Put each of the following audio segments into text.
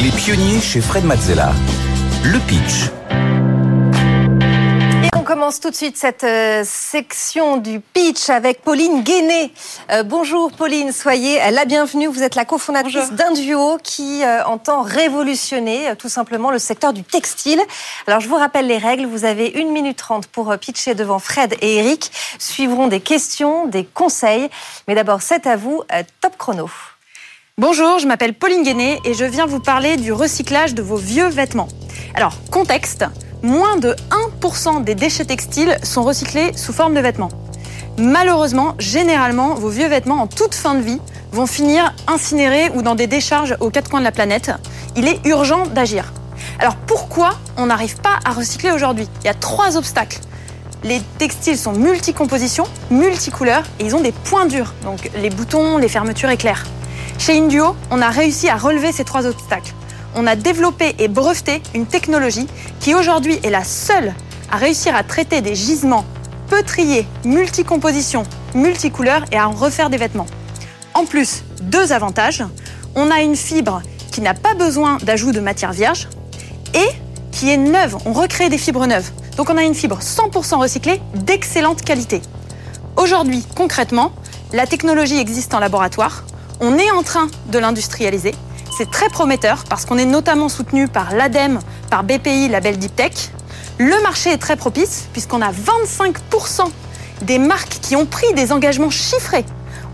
Les pionniers chez Fred Mazzella. Le pitch. Et on commence tout de suite cette euh, section du pitch avec Pauline Guéné. Euh, bonjour Pauline, soyez la bienvenue. Vous êtes la cofondatrice d'un duo qui euh, entend révolutionner euh, tout simplement le secteur du textile. Alors je vous rappelle les règles. Vous avez une minute trente pour euh, pitcher devant Fred et Eric. Suivront des questions, des conseils. Mais d'abord, c'est à vous. Euh, top chrono. Bonjour, je m'appelle Pauline Guéné et je viens vous parler du recyclage de vos vieux vêtements. Alors, contexte, moins de 1% des déchets textiles sont recyclés sous forme de vêtements. Malheureusement, généralement, vos vieux vêtements en toute fin de vie vont finir incinérés ou dans des décharges aux quatre coins de la planète. Il est urgent d'agir. Alors pourquoi on n'arrive pas à recycler aujourd'hui? Il y a trois obstacles. Les textiles sont multicompositions, multicouleurs et ils ont des points durs, donc les boutons, les fermetures éclairs. Chez Induo, on a réussi à relever ces trois obstacles. On a développé et breveté une technologie qui aujourd'hui est la seule à réussir à traiter des gisements peu triés, multicompositions, multicouleurs et à en refaire des vêtements. En plus, deux avantages. On a une fibre qui n'a pas besoin d'ajout de matière vierge et qui est neuve. On recrée des fibres neuves. Donc on a une fibre 100% recyclée d'excellente qualité. Aujourd'hui, concrètement, la technologie existe en laboratoire. On est en train de l'industrialiser. C'est très prometteur parce qu'on est notamment soutenu par l'ADEME, par BPI, label Deep Tech. Le marché est très propice puisqu'on a 25% des marques qui ont pris des engagements chiffrés.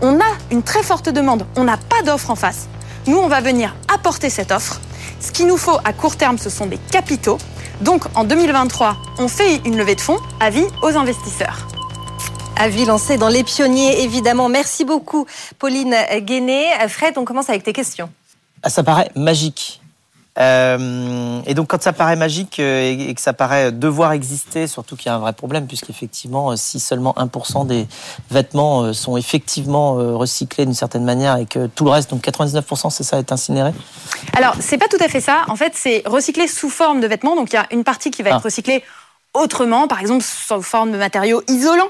On a une très forte demande, on n'a pas d'offre en face. Nous, on va venir apporter cette offre. Ce qu'il nous faut à court terme, ce sont des capitaux. Donc en 2023, on fait une levée de fonds, avis aux investisseurs. Avis lancé dans les pionniers, évidemment. Merci beaucoup, Pauline Guéné. Fred, on commence avec tes questions. Ah, ça paraît magique. Euh, et donc, quand ça paraît magique euh, et, que ça paraît devoir exister, surtout qu'il y a un vrai problème, puisqu'effectivement, euh, si seulement 1% des vêtements sont effectivement recyclés d'une certaine manière et que tout le reste, donc 99%, c'est ça, est incinéré? Alors, c'est pas tout à fait ça. En fait, c'est recyclé sous forme de vêtements. Donc, il y a une partie qui va Ah. être recyclée autrement, par exemple sous forme de matériaux isolants.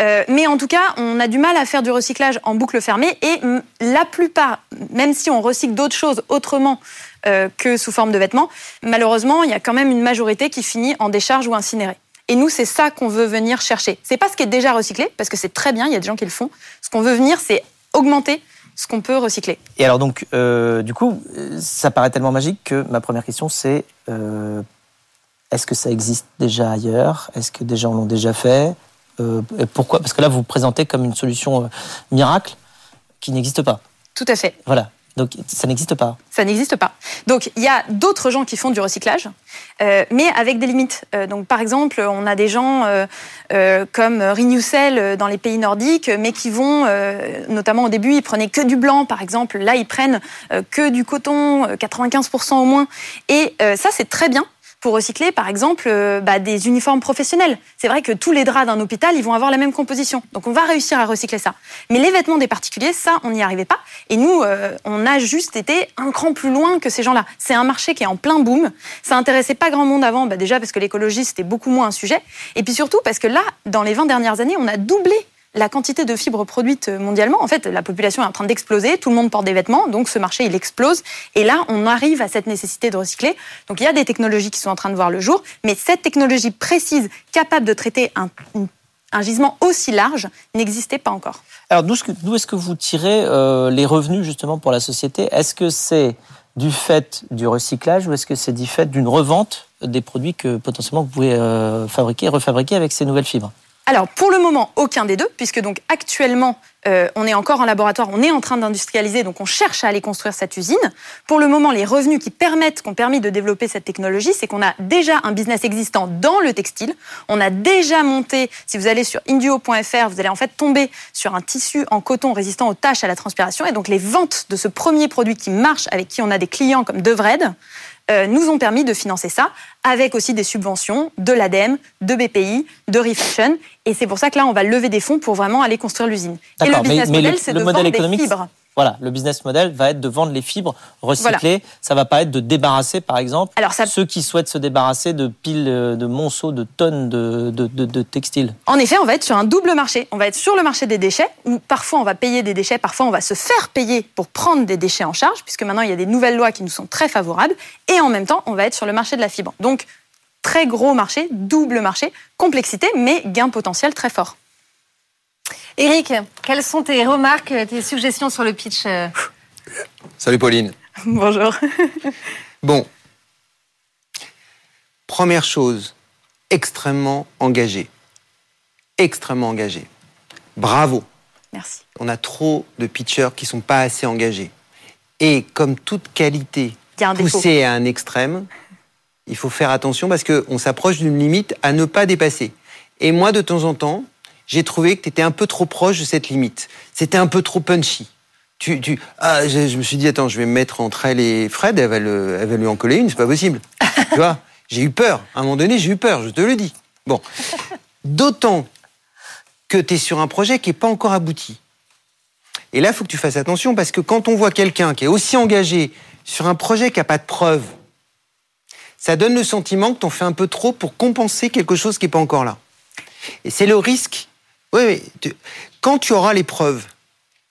Euh, mais en tout cas, on a du mal à faire du recyclage en boucle fermée et la plupart, même si on recycle d'autres choses autrement euh, que sous forme de vêtements, malheureusement, il y a quand même une majorité qui finit en décharge ou incinérée. Et nous, c'est ça qu'on veut venir chercher. C'est pas ce qui est déjà recyclé, parce que c'est très bien, il y a des gens qui le font. Ce qu'on veut venir, c'est augmenter ce qu'on peut recycler. Et alors, donc, euh, du coup, ça paraît tellement magique que ma première question, c'est est-ce que ça existe déjà ailleurs? Est-ce que des gens l'ont déjà fait? Pourquoi? Parce que là, vous vous présentez comme une solution euh, miracle qui n'existe pas. Tout à fait. Voilà. Donc, ça n'existe pas. Ça n'existe pas. Donc, il y a d'autres gens qui font du recyclage, euh, mais avec des limites. Euh, donc, par exemple, on a des gens euh, euh, comme Renewcell euh, dans les pays nordiques, mais qui vont, euh, notamment au début, ils prenaient que du blanc, par exemple. Là, ils prennent euh, que du coton, euh, 95% au moins. Et euh, ça, c'est très bien pour recycler, par exemple, euh, bah, des uniformes professionnels. C'est vrai que tous les draps d'un hôpital, ils vont avoir la même composition. Donc, on va réussir à recycler ça. Mais les vêtements des particuliers, ça, on n'y arrivait pas. Et nous, euh, on a juste été un cran plus loin que ces gens-là. C'est un marché qui est en plein boom. Ça intéressait pas grand monde avant, bah, déjà parce que l'écologie, c'était beaucoup moins un sujet. Et puis surtout parce que là, dans les 20 dernières années, on a doublé la quantité de fibres produites mondialement. En fait, la population est en train d'exploser, tout le monde porte des vêtements, donc ce marché, il explose. Et là, on arrive à cette nécessité de recycler. Donc il y a des technologies qui sont en train de voir le jour, mais cette technologie précise, capable de traiter un, gisement aussi large, n'existait pas encore. Alors, d'où est-ce que, vous tirez euh, les revenus, justement, pour la société? Est-ce que c'est du fait du recyclage ou est-ce que c'est du fait d'une revente des produits que potentiellement vous pouvez euh, fabriquer refabriquer avec ces nouvelles fibres? Alors, pour le moment, aucun des deux, puisque donc actuellement, euh, on est encore en laboratoire, on est en train d'industrialiser, donc on cherche à aller construire cette usine. Pour le moment, les revenus qui permettent, qui ont permis de développer cette technologie, c'est qu'on a déjà un business existant dans le textile. On a déjà monté, si vous allez sur induo.fr, vous allez en fait tomber sur un tissu en coton résistant aux taches, à la transpiration, et donc les ventes de ce premier produit qui marche, avec qui on a des clients comme Devred, euh, nous ont permis de financer ça, avec aussi des subventions de l'ADEME, de BPI, de Refashion. Et c'est pour ça que là, on va lever des fonds pour vraiment aller construire l'usine. Mais- business mais le- model, c'est le de modèle vendre économique, des fibres. Voilà, le business model va être de vendre les fibres recyclées. Ça va pas être de débarrasser, par exemple, Alors ceux qui souhaitent se débarrasser de piles, euh, de monceaux, de tonnes de, de, de, textiles. En effet, on va être sur un double marché. On va être sur le marché des déchets, où parfois on va payer des déchets, parfois on va se faire payer pour prendre des déchets en charge, puisque maintenant il y a des nouvelles lois qui nous sont très favorables. Et en même temps, on va être sur le marché de la fibre. Donc, très gros marché, double marché, complexité, mais gain potentiel très fort. Eric, quelles sont tes remarques, tes suggestions sur le pitch euh Salut Pauline. Bonjour. bon. Première chose, extrêmement engagé. Extrêmement engagé. Bravo. Merci. On a trop de pitchers qui sont pas assez engagés. Et comme toute qualité poussée à un extrême, il faut faire attention parce qu'on s'approche d'une limite à ne pas dépasser. Et moi, de temps en temps, j'ai trouvé que tu étais un peu trop proche de cette limite. C'était un peu trop punchy. Tu, tu, ah, je, me suis dit, attends, je vais me mettre entre elle et Fred, elle va, elle va lui en coller une, c'est pas possible. tu vois, j'ai eu peur. À un moment donné, j'ai eu peur, je te le dis. Bon. D'autant que tu es sur un projet qui n'est pas encore abouti. Et là, il faut que tu fasses attention parce que quand on voit quelqu'un qui est aussi engagé sur un projet qui n'a pas de preuves, ça donne le sentiment que tu en fais un peu trop pour compenser quelque chose qui n'est pas encore là. Et c'est le risque oui, oui. quand tu auras les preuves,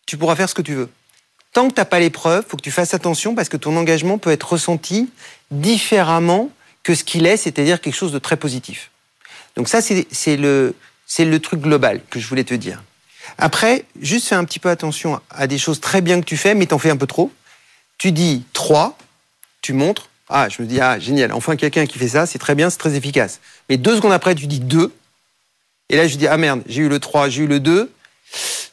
tu pourras faire ce que tu veux. Tant que tu n'as pas les preuves, faut que tu fasses attention parce que ton engagement peut être ressenti différemment que ce qu'il est, c'est-à-dire quelque chose de très positif. Donc ça, c'est le, le truc global que je voulais te dire. Après, juste fais un petit peu attention à des choses très bien que tu fais, mais t'en fais un peu trop. Tu dis 3, tu montres. Ah, je me dis, ah, génial, enfin quelqu'un qui fait ça, c'est très bien, c'est très efficace. Mais deux secondes après, tu dis 2, et là, je dis, ah merde, j'ai eu le 3, j'ai eu le 2.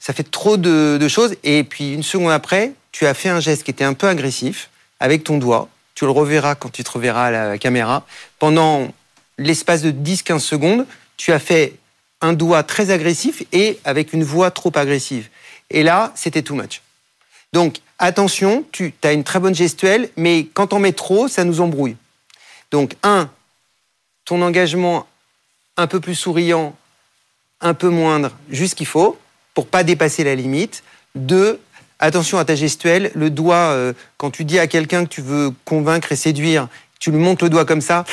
Ça fait trop de, choses. Et puis, une seconde après, tu as fait un geste qui était un peu agressif avec ton doigt. Tu le reverras quand tu te reverras à la caméra. Pendant l'espace de 10-15 secondes, tu as fait un doigt très agressif et avec une voix trop agressive. Et là, c'était too much. Donc, attention, tu as une très bonne gestuelle, mais quand on met trop, ça nous embrouille. Donc, un, ton engagement un peu plus souriant un peu moindre, juste qu'il faut, pour pas dépasser la limite. Deux, attention à ta gestuelle. Le doigt, euh, quand tu dis à quelqu'un que tu veux convaincre et séduire, tu lui montres le doigt comme ça,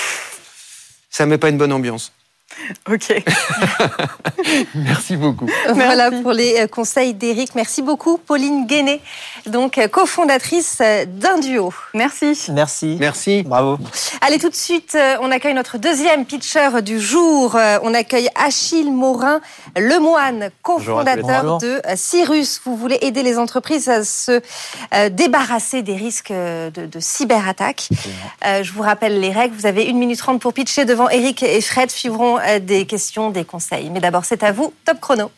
ça met pas une bonne ambiance. Ok. Merci beaucoup. Voilà pour les euh, conseils d'Éric. Merci beaucoup, Pauline Guéné, donc euh, cofondatrice euh, d'un duo. Merci. Merci. Merci. Bravo. Allez, tout de suite, on accueille notre deuxième pitcher du jour. On accueille Achille Morin Lemoine, cofondateur de Cyrus. Vous voulez aider les entreprises à se débarrasser des risques de, de cyberattaques. Je vous rappelle les règles. Vous avez une minute trente pour pitcher devant Eric et Fred suivront des questions, des conseils. Mais d'abord, c'est à vous, top chrono.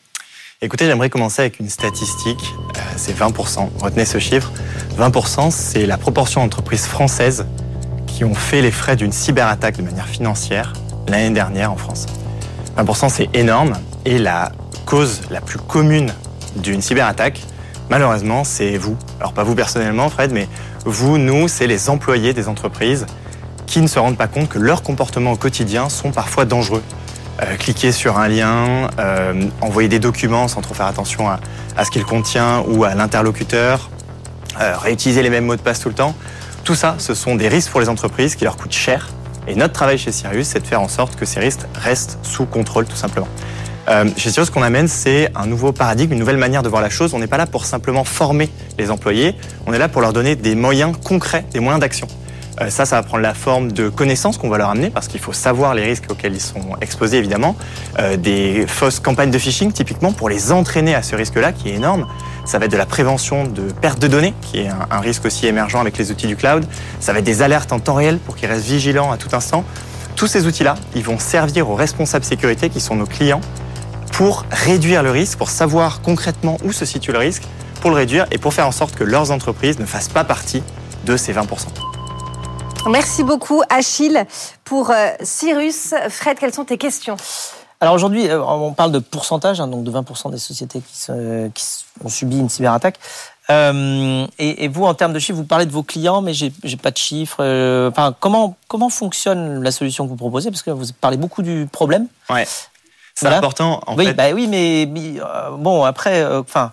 Écoutez, j'aimerais commencer avec une statistique, euh, c'est 20%. Retenez ce chiffre. 20%, c'est la proportion d'entreprises françaises qui ont fait les frais d'une cyberattaque de manière financière l'année dernière en France. 20%, c'est énorme. Et la cause la plus commune d'une cyberattaque, malheureusement, c'est vous. Alors pas vous personnellement, Fred, mais vous, nous, c'est les employés des entreprises qui ne se rendent pas compte que leurs comportements au quotidien sont parfois dangereux. Euh, cliquer sur un lien, euh, envoyer des documents sans trop faire attention à, ce qu'il contient ou à l'interlocuteur, euh, réutiliser les mêmes mots de passe tout le temps. Tout ça, ce sont des risques pour les entreprises qui leur coûtent cher. Et notre travail chez Sirius, c'est de faire en sorte que ces risques restent sous contrôle, tout simplement. chez Sirius, ce qu'on amène, c'est un nouveau paradigme, une nouvelle manière de voir la chose. On n'est pas là pour simplement former les employés, on est là pour leur donner des moyens concrets, des moyens d'action. Euh, ça, ça va prendre la forme de connaissances qu'on va leur amener parce qu'il faut savoir les risques auxquels ils sont exposés évidemment. Euh, des fausses campagnes de phishing typiquement pour les entraîner à ce risque-là qui est énorme. Ça va être de la prévention de perte de données qui est un, risque aussi émergent avec les outils du cloud. Ça va être des alertes en temps réel pour qu'ils restent vigilants à tout instant. Tous ces outils-là, ils vont servir aux responsables sécurité qui sont nos clients pour réduire le risque, pour savoir concrètement où se situe le risque, pour le réduire et pour faire en sorte que leurs entreprises ne fassent pas partie de ces 20%. Merci beaucoup, Achille. Pour euh, Cyrus, Fred, quelles sont tes questions? Alors aujourd'hui, euh, on parle de pourcentage, hein, donc de 20% des sociétés qui, ont subi une cyberattaque. Euh, et, vous, en termes de chiffres, vous parlez de vos clients, mais j'ai pas de chiffres. enfin, comment comment fonctionne la solution que vous proposez? Parce que vous parlez beaucoup du problème. Ouais. C'est important. En oui, fait. bah oui, mais, bon, après, enfin.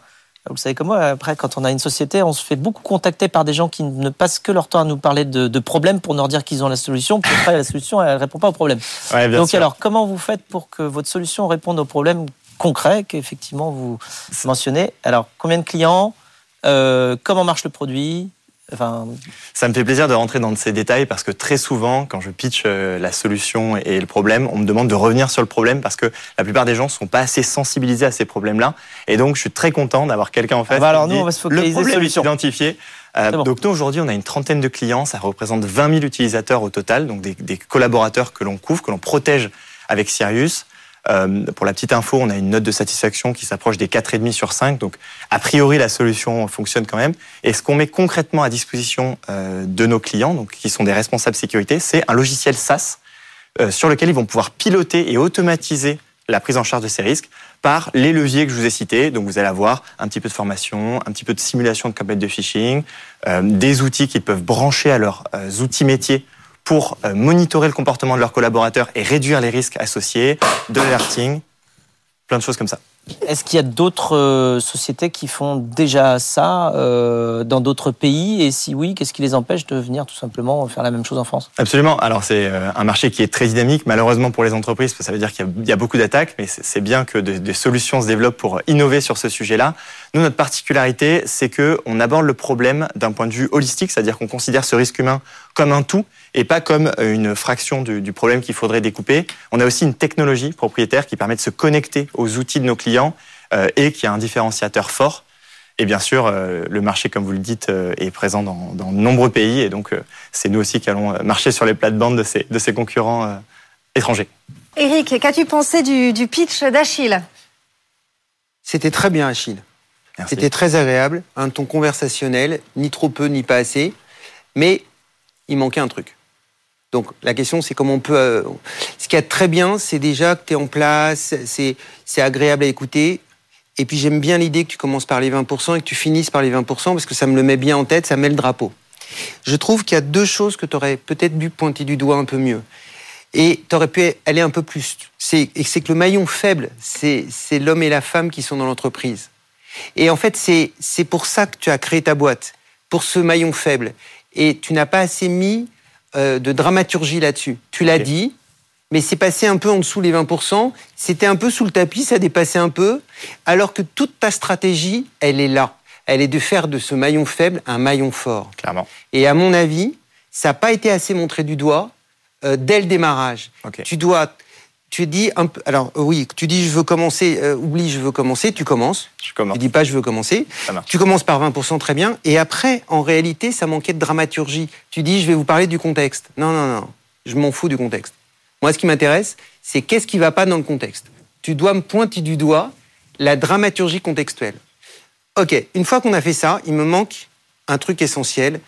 Vous savez comme moi, après, quand on a une société, on se fait beaucoup contacter par des gens qui ne passent que leur temps à nous parler de, problèmes pour nous dire qu'ils ont la solution, puis après, la solution, elle ne répond pas aux problèmes. Donc, alors, comment vous faites pour que votre solution réponde aux problèmes concrets qu'effectivement vous mentionnez? Alors, combien de clients euh, Comment marche le produit? Ça me fait plaisir de rentrer dans ces détails parce que très souvent, quand je pitch euh, la solution et le problème, on me demande de revenir sur le problème parce que la plupart des gens ne sont pas assez sensibilisés à ces problèmes-là. Et donc, je suis très content d'avoir quelqu'un en face. Ah bah alors nous, on va se focaliser le problème solution. identifié. Euh, donc nous, aujourd'hui, on a une trentaine de clients. Ça représente 20 000 utilisateurs au total, donc des, des collaborateurs que l'on couvre, que l'on protège avec Sirius. Euh, pour la petite info, on a une note de satisfaction qui s'approche des 4,5 sur 5. Donc, a priori, la solution fonctionne quand même. Et ce qu'on met concrètement à disposition euh, de nos clients, donc qui sont des responsables sécurité, c'est un logiciel SaaS euh, sur lequel ils vont pouvoir piloter et automatiser la prise en charge de ces risques par les leviers que je vous ai cités. Donc vous allez avoir un petit peu de formation, un petit peu de simulation de campagne de phishing, des outils qu'ils peuvent brancher à leurs outils métiers pour euh, monitorer le comportement de leurs collaborateurs et réduire les risques associés, de l'alerting, plein de choses comme ça. Est-ce qu'il y a d'autres euh, sociétés qui font déjà ça euh, dans d'autres pays? Et si oui, qu'est-ce qui les empêche de venir tout simplement faire la même chose en France? Absolument. Alors c'est un marché qui est très dynamique, malheureusement pour les entreprises, ça veut dire qu'il y, a beaucoup d'attaques, mais c'est bien que des solutions se développent pour innover sur ce sujet-là. Nous, notre particularité, c'est que on aborde le problème d'un point de vue holistique, c'est-à-dire qu'on considère ce risque humain comme un tout et pas comme une fraction du, problème qu'il faudrait découper. On a aussi une technologie propriétaire qui permet de se connecter aux outils de nos clients euh, et qui a un différenciateur fort. Et bien sûr, euh, le marché, comme vous le dites, euh, est présent dans, de nombreux pays. Et donc, c'est nous aussi qui allons marcher sur les plates-bandes de ces, de ces concurrents étrangers. Eric, qu'as-tu pensé du, pitch d'Achille? C'était très bien, Achille. C'était très agréable, un ton conversationnel, ni trop peu, ni pas assez. Mais il manquait un truc. Donc la question, c'est comment on peut... Euh, ce qui est très bien, c'est déjà que tu es en place, c'est agréable à écouter. Et puis j'aime bien l'idée que tu commences par les 20% et que tu finisses par les 20% parce que ça me le met bien en tête, ça met le drapeau. Je trouve qu'il y a deux choses que tu aurais peut-être dû pointer du doigt un peu mieux. Et tu aurais pu aller un peu plus. C'est que le maillon faible, c'est l'homme et la femme qui sont dans l'entreprise. Et en fait, c'est pour ça que tu as créé ta boîte, pour ce maillon faible. Et tu n'as pas assez mis euh, de dramaturgie là-dessus. Tu l'as dit, mais c'est passé un peu en dessous les 20%. C'était un peu sous le tapis, ça dépassait un peu. Alors que toute ta stratégie, elle est là. Elle est de faire de ce maillon faible un maillon fort. Clairement. Et à mon avis, ça n'a pas été assez montré du doigt euh, dès le démarrage. Tu dois tu dis un peu. Alors euh, oui, tu dis je veux commencer. Euh, oublie, je veux commencer. Tu commences. Je commence. Tu dis pas je veux commencer. Tu commences par 20% très bien. Et après, en réalité, ça manquait de dramaturgie. Tu dis je vais vous parler du contexte. Non, non, non. Je m'en fous du contexte. Moi, ce qui m'intéresse, c'est qu'est-ce qui va pas dans le contexte. Tu dois me pointer du doigt la dramaturgie contextuelle. Ok. Une fois qu'on a fait ça, il me manque un truc essentiel.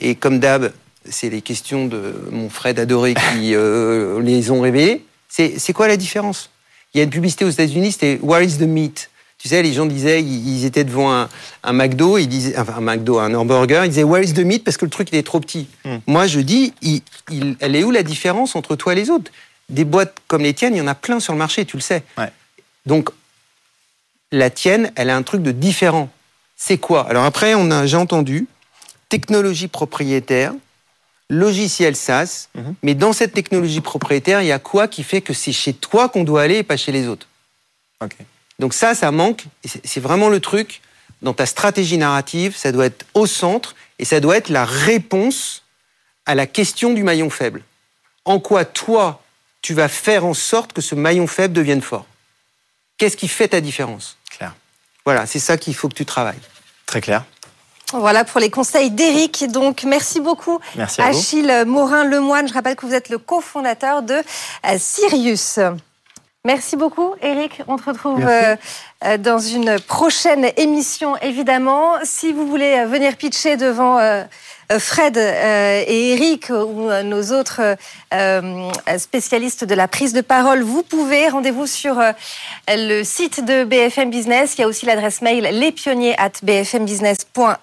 Et comme d'hab, c'est les questions de mon Fred adoré qui euh, les ont révélées c'est quoi la différence? Il y a une publicité aux États-Unis, c'était Where is the meat? Tu sais, les gens disaient, ils étaient devant un, McDo, ils disaient, enfin un McDo, un hamburger, ils disaient Where is the meat? parce que le truc il est trop petit. Hmm. Moi, je dis, elle est où la différence entre toi et les autres? Des boîtes comme les tiennes, il y en a plein sur le marché, tu le sais. Donc, la tienne, elle a un truc de différent. C'est quoi? Alors après, on a, j'ai entendu, technologie propriétaire, logiciel SaaS, mhm. mais dans cette technologie propriétaire, il y a quoi qui fait que c'est chez toi qu'on doit aller et pas chez les autres Donc ça, ça manque. C'est vraiment le truc. Dans ta stratégie narrative, ça doit être au centre et ça doit être la réponse à la question du maillon faible. En quoi toi, tu vas faire en sorte que ce maillon faible devienne fort? Qu'est-ce qui fait ta différence? Claire. Voilà, c'est ça qu'il faut que tu travailles. Très clair. Voilà pour les conseils d'Éric. Donc, merci beaucoup, merci Achille Morin-Lemoine. Je rappelle que vous êtes le cofondateur de euh, Sirius. Merci beaucoup, Eric. On te retrouve euh, euh, dans une prochaine émission, évidemment. Si vous voulez venir pitcher devant Fred et Eric ou nos autres spécialistes de la prise de parole, vous pouvez. Rendez-vous sur le site de BFM Business. Il y a aussi l'adresse mail lespionniers at bfmbusiness.fr.